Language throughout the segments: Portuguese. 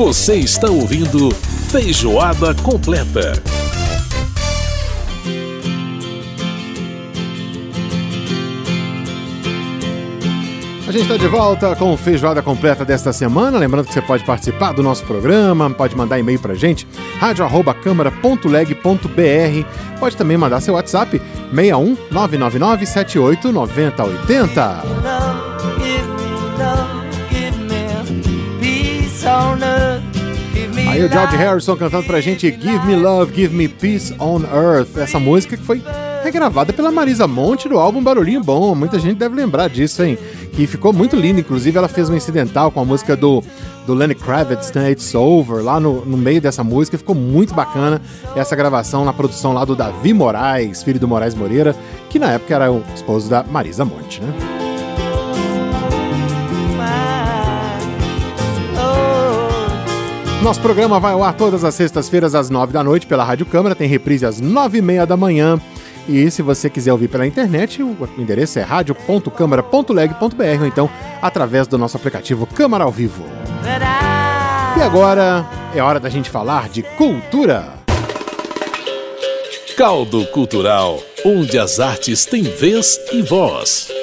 Você está ouvindo Feijoada Completa. A gente está de volta com Feijoada Completa desta semana. Lembrando que você pode participar do nosso programa, pode mandar e-mail pra gente, radio.câmara.leg.br. Pode também mandar seu WhatsApp, 61 999 78 9080. Aí o George Harrison cantando pra gente Give Me Love, Give Me Peace on Earth. Essa música que foi regravada pela Marisa Monte do álbum Barulhinho Bom. Muita gente deve lembrar disso, hein? Que ficou muito linda. Inclusive, ela fez um incidental com a música do, do Lenny Kravitz, né? It's Over, lá no, no meio dessa música. Ficou muito bacana essa gravação na produção lá do Davi Moraes, filho do Moraes Moreira, que na época era o esposo da Marisa Monte, né? Nosso programa vai ao ar todas as sextas-feiras às nove da noite pela Rádio Câmara, tem reprise às nove e meia da manhã. E se você quiser ouvir pela internet, o endereço é radio.câmara.leg.br ou então através do nosso aplicativo Câmara ao Vivo. E agora é hora da gente falar de cultura. Caldo Cultural, onde as artes têm vez e voz.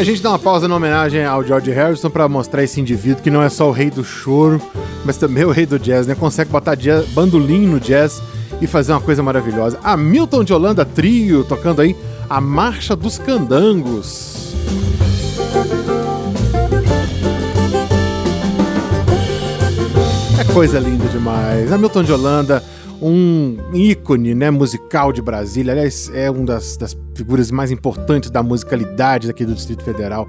A gente dá uma pausa na homenagem ao George Harrison para mostrar esse indivíduo que não é só o rei do choro, mas também o rei do jazz, né? Consegue botar jazz, bandolim no jazz e fazer uma coisa maravilhosa. A Milton de Holanda Trio tocando aí a Marcha dos Candangos. É coisa linda demais. A Milton de Holanda um ícone né, musical de Brasília. Aliás, é uma das, das figuras mais importantes da musicalidade aqui do Distrito Federal.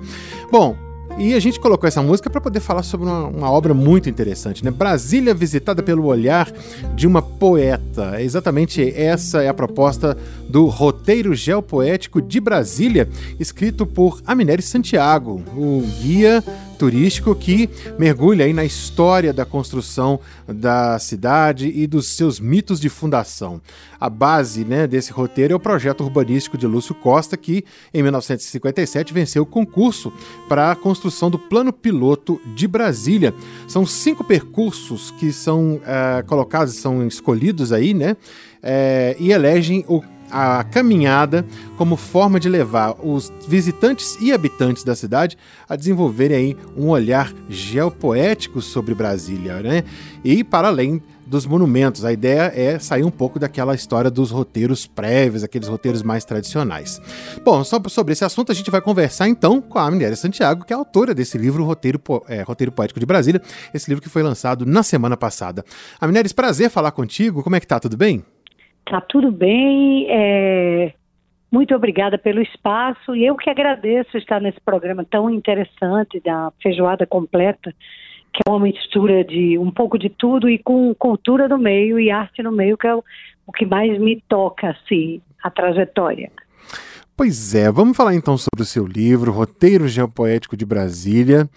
Bom, e a gente colocou essa música para poder falar sobre uma, uma, obra muito interessante, né? Brasília visitada pelo olhar de uma poeta. É exatamente essa é a proposta do roteiro geopoético de Brasília, escrito por Amineri Santiago, o guia turístico que mergulha aí na história da construção da cidade e dos seus mitos de fundação. A base né, desse roteiro é o projeto urbanístico de Lúcio Costa, que em 1957 venceu o concurso para a construção do Plano Piloto de Brasília. São cinco percursos que são uh, colocados, são escolhidos aí, né? Uh, e elegem o a caminhada como forma de levar os visitantes e habitantes da cidade a desenvolverem aí um olhar geopoético sobre Brasília, né? E para além dos monumentos. A ideia é sair um pouco daquela história dos roteiros prévios, aqueles roteiros mais tradicionais. Bom, sobre esse assunto a gente vai conversar então com a Minéria Santiago, que é autora desse livro, Roteiro, po é, Roteiro Poético de Brasília, esse livro que foi lançado na semana passada. A Minéria, prazer falar contigo. Como é que tá? Tudo bem? Tá tudo bem. É... Muito obrigada pelo espaço e eu que agradeço estar nesse programa tão interessante da feijoada completa, que é uma mistura de um pouco de tudo e com cultura no meio e arte no meio, que é o, que mais me toca, assim, a trajetória. Pois é, vamos falar então sobre o seu livro, Roteiro Geopoético de Brasília.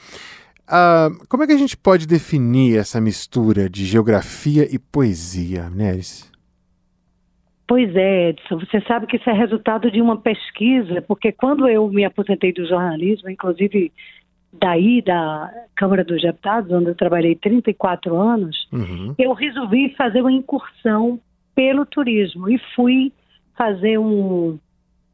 Uh, como é que a gente pode definir essa mistura de geografia e poesia, Neres? Pois é, Edson, você sabe que isso é resultado de uma pesquisa, porque quando eu me aposentei do jornalismo, inclusive daí da Câmara dos Deputados, onde eu trabalhei 34 anos, uhum. eu resolvi fazer uma incursão pelo turismo e fui fazer um,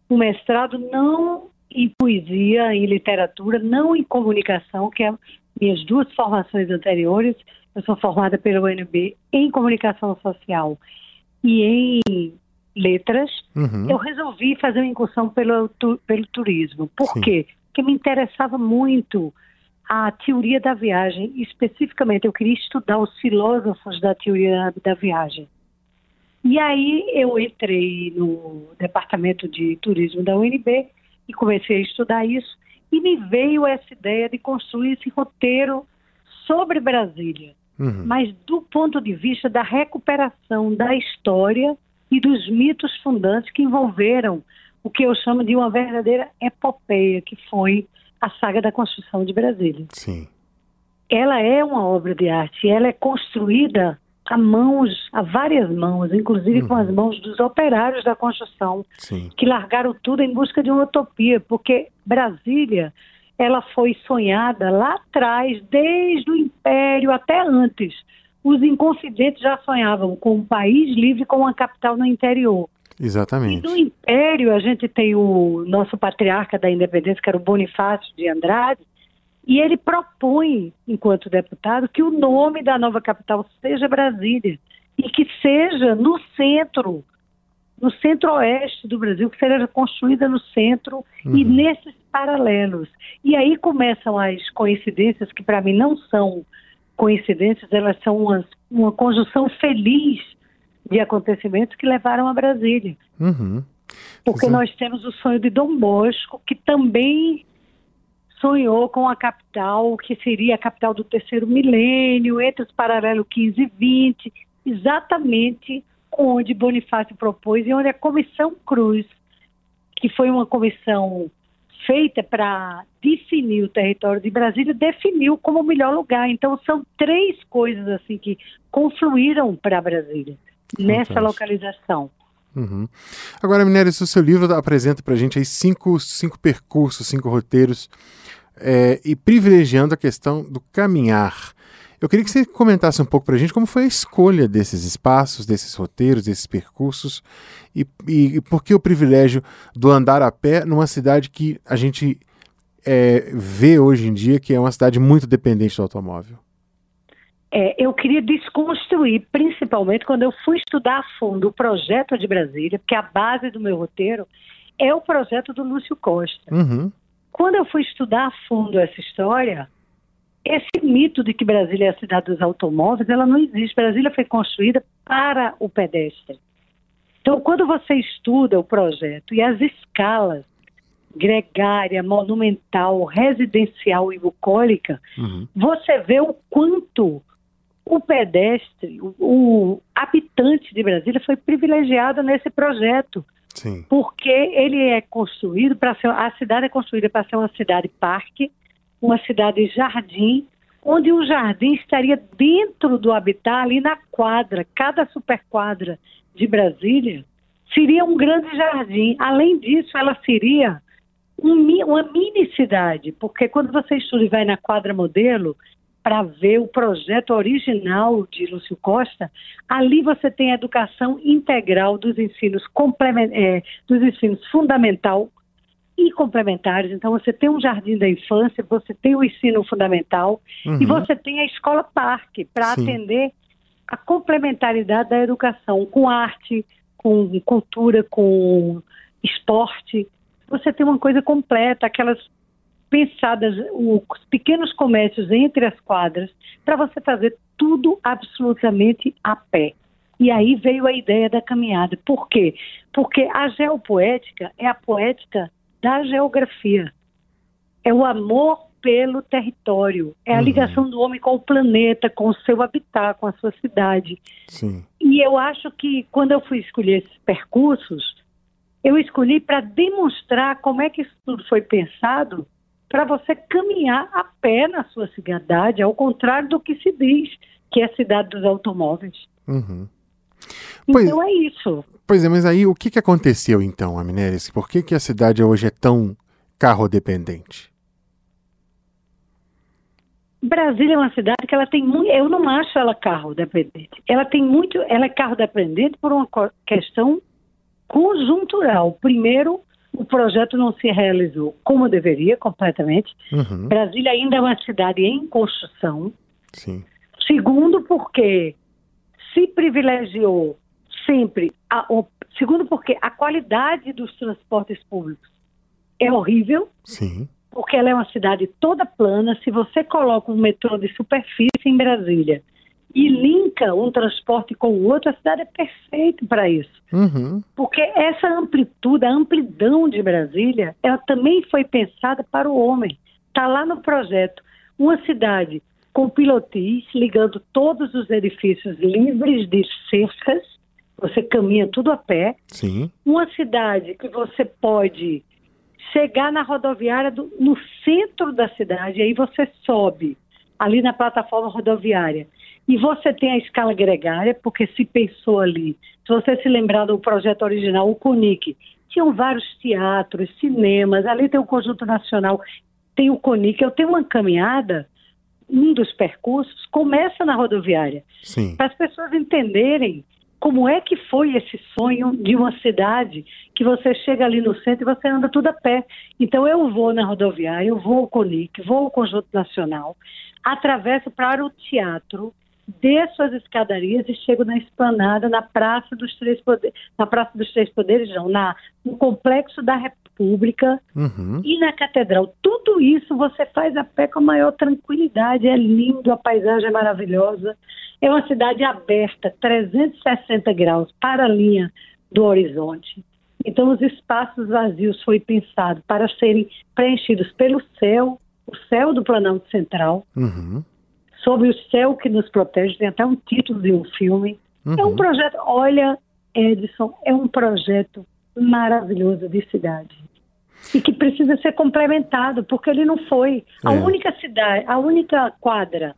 um mestrado não em poesia, em literatura, não em comunicação, que é minhas duas formações anteriores. Eu sou formada pela UNB em comunicação social e em letras, uhum. eu resolvi fazer uma incursão pelo, tu, pelo turismo. Por Sim. quê? Porque me interessava muito a teoria da viagem, especificamente eu queria estudar os filósofos da teoria da viagem. E aí eu entrei no departamento de turismo da UNB e comecei a estudar isso e me veio essa ideia de construir esse roteiro sobre Brasília, uhum. mas do ponto de vista da recuperação da história e dos mitos fundantes que envolveram o que eu chamo de uma verdadeira epopeia, que foi a saga da construção de Brasília. Sim. Ela é uma obra de arte, ela é construída a mãos, a várias mãos, inclusive uhum. com as uhum. mãos dos operários da construção, Sim. que largaram tudo em busca de uma utopia, porque Brasília, ela foi sonhada lá atrás, desde o Império até antes. Os inconfidentes já sonhavam com um país livre, com uma capital no interior. Exatamente. E no Império, a gente tem o nosso patriarca da independência, que era o Bonifácio de Andrade, e ele propõe, enquanto deputado, que o nome da nova capital seja Brasília e que seja no centro, no centro-oeste do Brasil, que seja construída no centro uhum. e nesses paralelos. E aí começam as coincidências, que para mim não são coincidências, elas são uma, uma conjunção feliz de acontecimentos que levaram a Brasília. Uhum. Porque Exato. nós temos o sonho de Dom Bosco, que também sonhou com a capital, que seria a capital do terceiro milênio, entre os paralelos 15 e 20, exatamente onde Bonifácio propôs e onde a Comissão Cruz, que foi uma comissão feita para definir o território de Brasília, definiu como o melhor lugar. Então, são três coisas assim que confluíram para Brasília, nessa localização. Uhum. Agora, Minérios, o seu livro apresenta para a gente aí cinco, cinco percursos, cinco roteiros, é, e privilegiando a questão do caminhar. Eu queria que você comentasse um pouco para a gente como foi a escolha desses espaços, desses roteiros, desses percursos, e, e, por que o privilégio do andar a pé numa cidade que a gente é, vê hoje em dia que é uma cidade muito dependente do automóvel. É, eu queria desconstruir, principalmente quando eu fui estudar a fundo o projeto de Brasília, porque a base do meu roteiro é o projeto do Lúcio Costa. Uhum. Quando eu fui estudar a fundo essa história, esse mito de que Brasília é a cidade dos automóveis, ela não existe. Brasília foi construída para o pedestre. Então, quando você estuda o projeto e as escalas gregária, monumental, residencial e bucólica, uhum. você vê o quanto o pedestre, o, o, habitante de Brasília foi privilegiado nesse projeto. Sim. Porque ele é construído para ser, a cidade é construída para ser uma cidade parque, uma cidade jardim, onde o jardim estaria dentro do habitat, ali na quadra. Cada superquadra de Brasília seria um grande jardim. Além disso, ela seria um, uma mini cidade, porque quando você estuda e vai na quadra modelo, para ver o projeto original de Lúcio Costa, ali você tem a educação integral dos ensinos, é, dos ensinos fundamental e complementares. Então, você tem um jardim da infância, você tem o ensino fundamental uhum. e você tem a escola parque para atender a complementaridade da educação com arte, com cultura, com esporte. Você tem uma coisa completa, aquelas pensadas os pequenos comércios entre as quadras para você fazer tudo absolutamente a pé. E aí veio a ideia da caminhada. Por quê? Porque a geopoética é a poética da geografia. É o amor pelo território, é a uhum. ligação do homem com o planeta, com o seu habitat, com a sua cidade. Sim. E eu acho que quando eu fui escolher esses percursos, eu escolhi para demonstrar como é que isso tudo foi pensado para você caminhar a pé na sua cidade, ao contrário do que se diz que é a cidade dos automóveis. Uhum. Pois, então é isso. Pois é, mas aí o que, que aconteceu então, Amineres? Por que, que a cidade hoje é tão carro dependente? Brasília é uma cidade que ela tem muito. Eu não acho ela carro dependente. Ela tem muito. Ela é carro dependente por uma questão conjuntural. Primeiro, o projeto não se realizou como deveria, completamente. Uhum. Brasília ainda é uma cidade em construção. Sim. Segundo, porque se privilegiou sempre. A, segundo, porque a qualidade dos transportes públicos é horrível. Sim. Porque ela é uma cidade toda plana. Se você coloca um metrô de superfície em Brasília e linka um transporte com o outro, a cidade é perfeita para isso. Uhum. Porque essa amplitude, a amplidão de Brasília, ela também foi pensada para o homem. Está lá no projeto. Uma cidade com pilotis, ligando todos os edifícios livres de cercas, você caminha tudo a pé. Sim. Uma cidade que você pode chegar na rodoviária do, no centro da cidade, aí você sobe ali na plataforma rodoviária E você tem a escala gregária, porque se pensou ali. Se você se lembrar do projeto original, o CONIC, tinham vários teatros, cinemas, ali tem o Conjunto Nacional, tem o CONIC. Eu tenho uma caminhada, um dos percursos começa na rodoviária. Para as pessoas entenderem como é que foi esse sonho de uma cidade que você chega ali no centro e você anda tudo a pé. Então eu vou na rodoviária, eu vou ao CONIC, vou ao Conjunto Nacional, atravesso para o teatro, desço as escadarias e chego na esplanada, na Praça dos Três Poderes, na Praça dos Três Poderes, não, na, no Complexo da República uhum. e na Catedral. Tudo isso você faz a pé com a maior tranquilidade, é lindo, a paisagem é maravilhosa. É uma cidade aberta, 360 graus para a linha do horizonte. Então, os espaços vazios foi pensado para serem preenchidos pelo céu, o céu do Planalto Central, uhum sobre o céu que nos protege, tem até um título de um filme. Uhum. É um projeto, olha, Edson, é um projeto maravilhoso de cidade. E que precisa ser complementado, porque ele não foi. A é. única cidade, a única quadra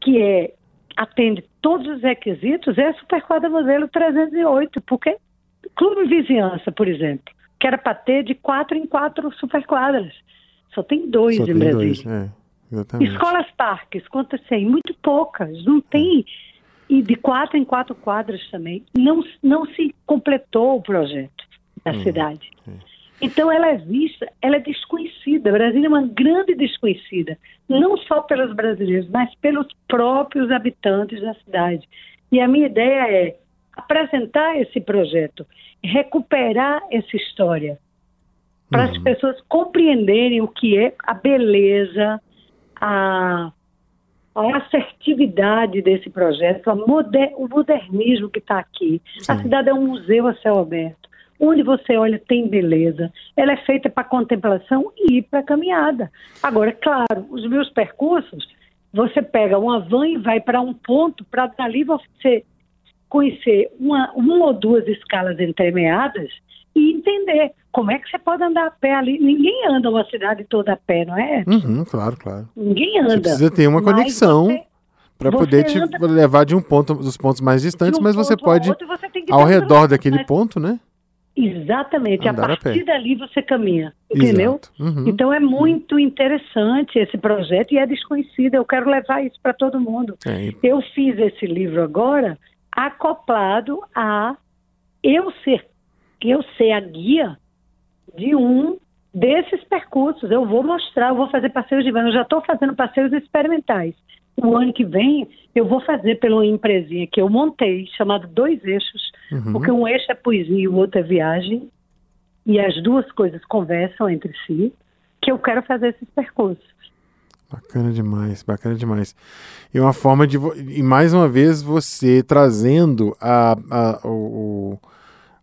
que é, atende todos os requisitos é a Superquadra Modelo 308, porque Clube Vizinhança, por exemplo, que era para ter de quatro em quatro superquadras. Só tem dois Só em tem Brasília. Dois, é. Exatamente. Escolas parques, quantas tem? Muito poucas. Não tem. E de quatro em quatro quadras também. Não, não se completou o projeto da hum, cidade. É. Então ela é vista, ela é desconhecida. Brasília é uma grande desconhecida, não só pelos brasileiros, mas pelos próprios habitantes da cidade. E a minha ideia é apresentar esse projeto, recuperar essa história, para uhum. as pessoas compreenderem o que é a beleza, a, a assertividade desse projeto, moder, o modernismo que está aqui. Sim. A cidade é um museu a céu aberto. Onde você olha tem beleza. Ela é feita para contemplação e para caminhada. Agora, claro, os meus percursos, você pega uma van e vai para um ponto, para dali você conhecer uma, uma ou duas escalas entremeadas e entender como é que você pode andar a pé ali. Ninguém anda uma cidade toda a pé, não é? Uhum, claro, claro. Ninguém anda. Você precisa ter uma conexão para poder te levar de um ponto dos pontos mais distantes, um mas você pode você ao redor daquele mas... ponto, né? Exatamente. Andar a partir a dali você caminha, entendeu? Uhum. Então é muito uhum. interessante esse projeto e é desconhecido. Eu quero levar isso para todo mundo. É. Eu fiz esse livro agora acoplado a eu ser eu ser a guia de um desses percursos. Eu vou mostrar, eu vou fazer passeios de van. Eu já estou fazendo passeios experimentais. O ano que vem eu vou fazer pela empresinha que eu montei, chamado Dois Eixos, uhum. porque um eixo é poesia e o outro é viagem, e as duas coisas conversam entre si, que eu quero fazer esses percursos. Bacana demais, bacana demais. E uma forma de. E mais uma vez você trazendo a, a, o,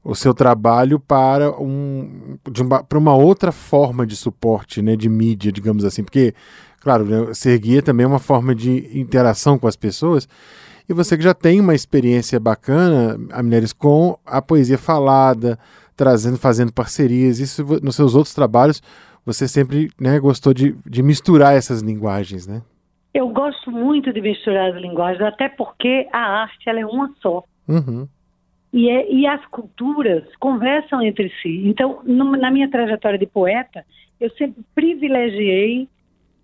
o seu trabalho para, um, uma, para uma outra forma de suporte, né, de mídia, digamos assim, porque, claro, né, ser guia também é uma forma de interação com as pessoas, e você que já tem uma experiência bacana, Amneres, com a poesia falada, trazendo, fazendo parcerias, isso nos seus outros trabalhos, você sempre né, gostou de, de misturar essas linguagens, né? Eu gosto muito de misturar as linguagens, até porque a arte ela é uma só. Uhum. E, é, e as culturas conversam entre si. Então, no, na minha trajetória de poeta, eu sempre privilegiei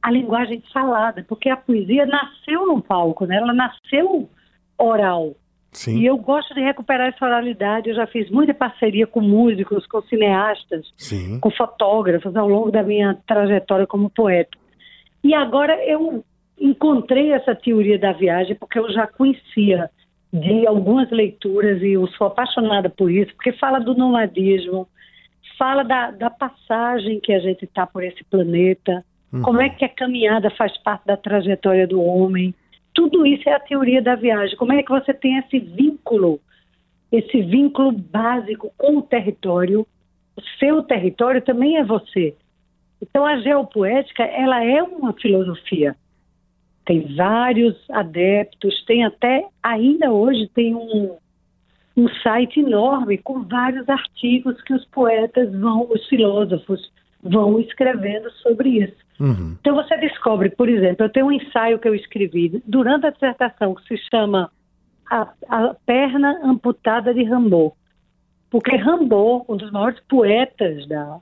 a linguagem falada, porque a poesia nasceu no palco, né? ela nasceu oral. Sim. E eu gosto de recuperar essa oralidade. Eu já fiz muita parceria com músicos, com cineastas, Sim. com fotógrafos ao longo da minha trajetória como poeta. E agora eu encontrei essa teoria da viagem porque eu já conhecia de algumas leituras e eu sou apaixonada por isso, porque fala do nomadismo, fala da, da passagem que a gente está por esse planeta, como é que a caminhada faz parte da trajetória do homem. Tudo isso é a teoria da viagem. Como é que você tem esse vínculo, esse vínculo básico com o território? O seu território também é você. Então a geopoética, ela é uma filosofia tem vários adeptos, tem até, ainda hoje, tem um, um site enorme com vários artigos que os poetas vão, os filósofos vão escrevendo sobre isso. Uhum. Então você descobre, por exemplo, eu tenho um ensaio que eu escrevi durante a dissertação que se chama A, a Perna Amputada de Rambo. Porque Rambo, um dos maiores poetas da,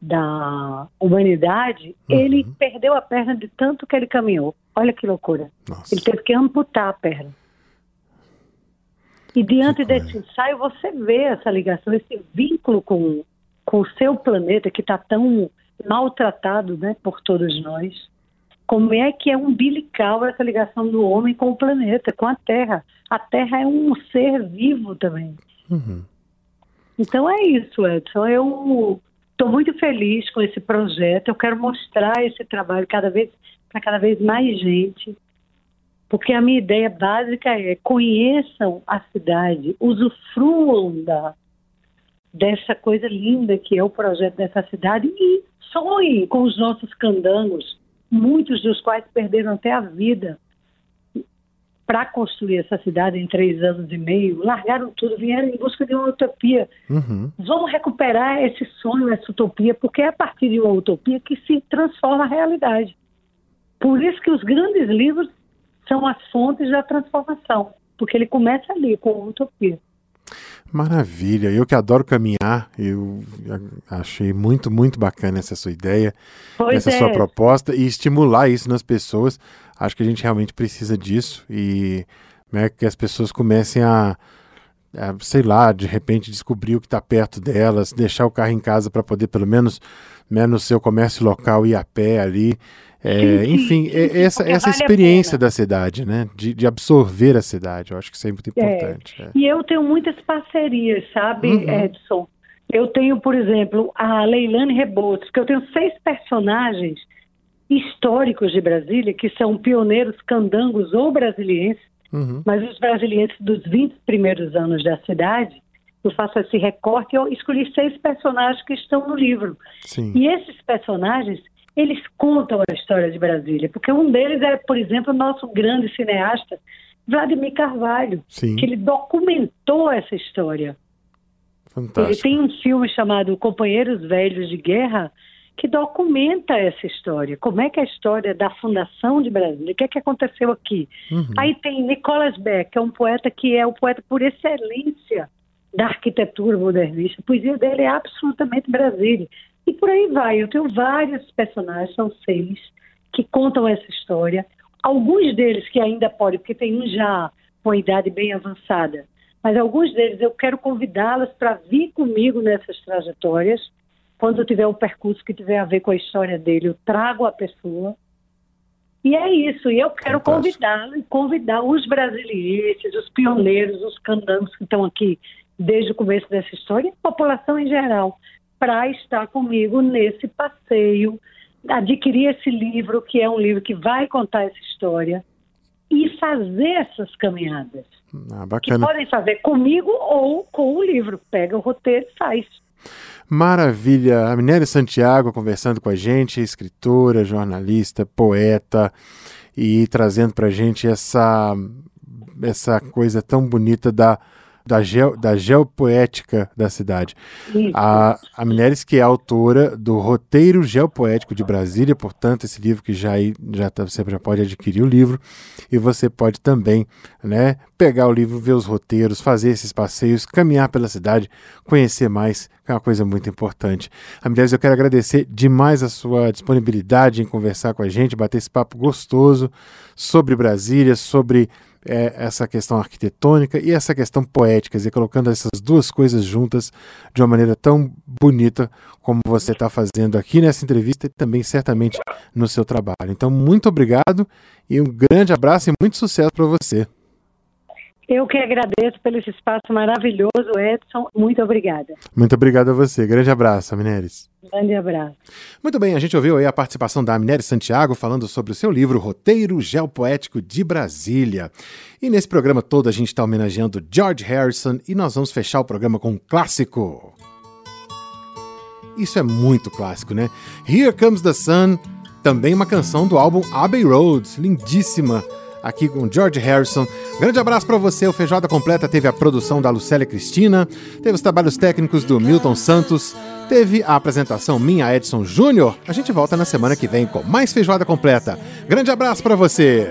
da humanidade, uhum. ele perdeu a perna de tanto que ele caminhou. Olha que loucura. Nossa. Ele teve que amputar a perna. E diante desse ensaio, você vê essa ligação, esse vínculo com, com o seu planeta que está tão maltratado né, por todos nós. Como é que é umbilical essa ligação do homem com o planeta, com a Terra? A Terra é um ser vivo também. Uhum. Então é isso, Edson. Eu estou muito feliz com esse projeto. Eu quero mostrar esse trabalho cada vez para cada vez mais gente, porque a minha ideia básica é conheçam a cidade, usufruam da dessa coisa linda que é o projeto dessa cidade e sonhem com os nossos candangos, muitos dos quais perderam até a vida para construir essa cidade em três anos e meio, largaram tudo, vieram em busca de uma utopia. Uhum. Vamos recuperar esse sonho, essa utopia, porque é a partir de uma utopia que se transforma a realidade. Por isso que os grandes livros são as fontes da transformação, porque ele começa ali com a utopia. Maravilha, eu que adoro caminhar, eu achei muito, muito bacana essa sua ideia, pois essa é. sua proposta e estimular isso nas pessoas. Acho que a gente realmente precisa disso e né, que as pessoas comecem a, a, sei lá, de repente descobrir o que está perto delas, deixar o carro em casa para poder pelo menos né, no seu comércio local ir a pé ali. É, enfim, é, essa, essa vale experiência da cidade, né? De, de, absorver a cidade, eu acho que isso é muito é. importante. É. E eu tenho muitas parcerias, sabe, uhum. Edson? Eu tenho, por exemplo, a Leilane Rebouças, que eu tenho seis personagens históricos de Brasília, que são pioneiros candangos ou brasilienses, uhum. mas os brasilienses dos 20 primeiros anos da cidade, eu faço esse recorte, eu escolhi seis personagens que estão no livro. Sim. E esses personagens, eles contam a história de Brasília, porque um deles é, por exemplo, o nosso grande cineasta, Vladimir Carvalho, Sim. que ele documentou essa história. Fantástico. Ele tem um filme chamado Companheiros Velhos de Guerra, que documenta essa história. Como é que é a história da fundação de Brasília? O que é que aconteceu aqui? Uhum. Aí tem Nicolas Beck, que é um poeta que é o poeta por excelência da arquitetura modernista. A poesia dele é absolutamente Brasília. E por aí vai. Eu tenho vários personagens, são seis, que contam essa história. Alguns deles que ainda podem, porque tem um já com a idade bem avançada, mas alguns deles eu quero convidá-los para vir comigo nessas trajetórias. Quando eu tiver o percurso que tiver a ver com a história dele, eu trago a pessoa. E é isso, e eu quero convidá-lo e convidar os brasileiros, os pioneiros, os candangos que estão aqui desde o começo dessa história, a população em geral, para estar comigo nesse passeio, adquirir esse livro, que é um livro que vai contar essa história, e fazer essas caminhadas. Ah, que podem fazer comigo ou com o livro. Pega o roteiro e faz. Maravilha! A Minéria Santiago conversando com a gente, escritora, jornalista, poeta, e trazendo para a gente essa, essa coisa tão bonita da da, geo, da geopoética da cidade. A, a Mineres, que é autora do Roteiro Geopoético de Brasília, portanto, esse livro que já, já tá, você já pode adquirir o livro, e você pode também né, pegar o livro, ver os roteiros, fazer esses passeios, caminhar pela cidade, conhecer mais, que é uma coisa muito importante. A Mineres, eu quero agradecer demais a sua disponibilidade em conversar com a gente, bater esse papo gostoso sobre Brasília, sobre é, essa questão arquitetônica e essa questão poética, e colocando essas duas coisas juntas de uma maneira tão bonita como você está fazendo aqui nessa entrevista e também certamente no seu trabalho. Então, muito obrigado e um grande abraço e muito sucesso para você. Eu que agradeço pelo espaço maravilhoso, Edson. Muito obrigada. Muito obrigado a você. Grande abraço, Mineres. Grande abraço. Muito bem, a gente ouviu aí a participação da Mineres Santiago falando sobre o seu livro Roteiro Geopoético de Brasília. E nesse programa todo a gente está homenageando George Harrison e nós vamos fechar o programa com um clássico. Isso é muito clássico, né? Here Comes the Sun, também uma canção do álbum Abbey Road, lindíssima aqui com George Harrison. Grande abraço para você. O Feijoada Completa teve a produção da Lucélia Cristina, teve os trabalhos técnicos do Milton Santos, teve a apresentação minha Edson Júnior. A gente volta na semana que vem com mais Feijoada Completa. Grande abraço para você.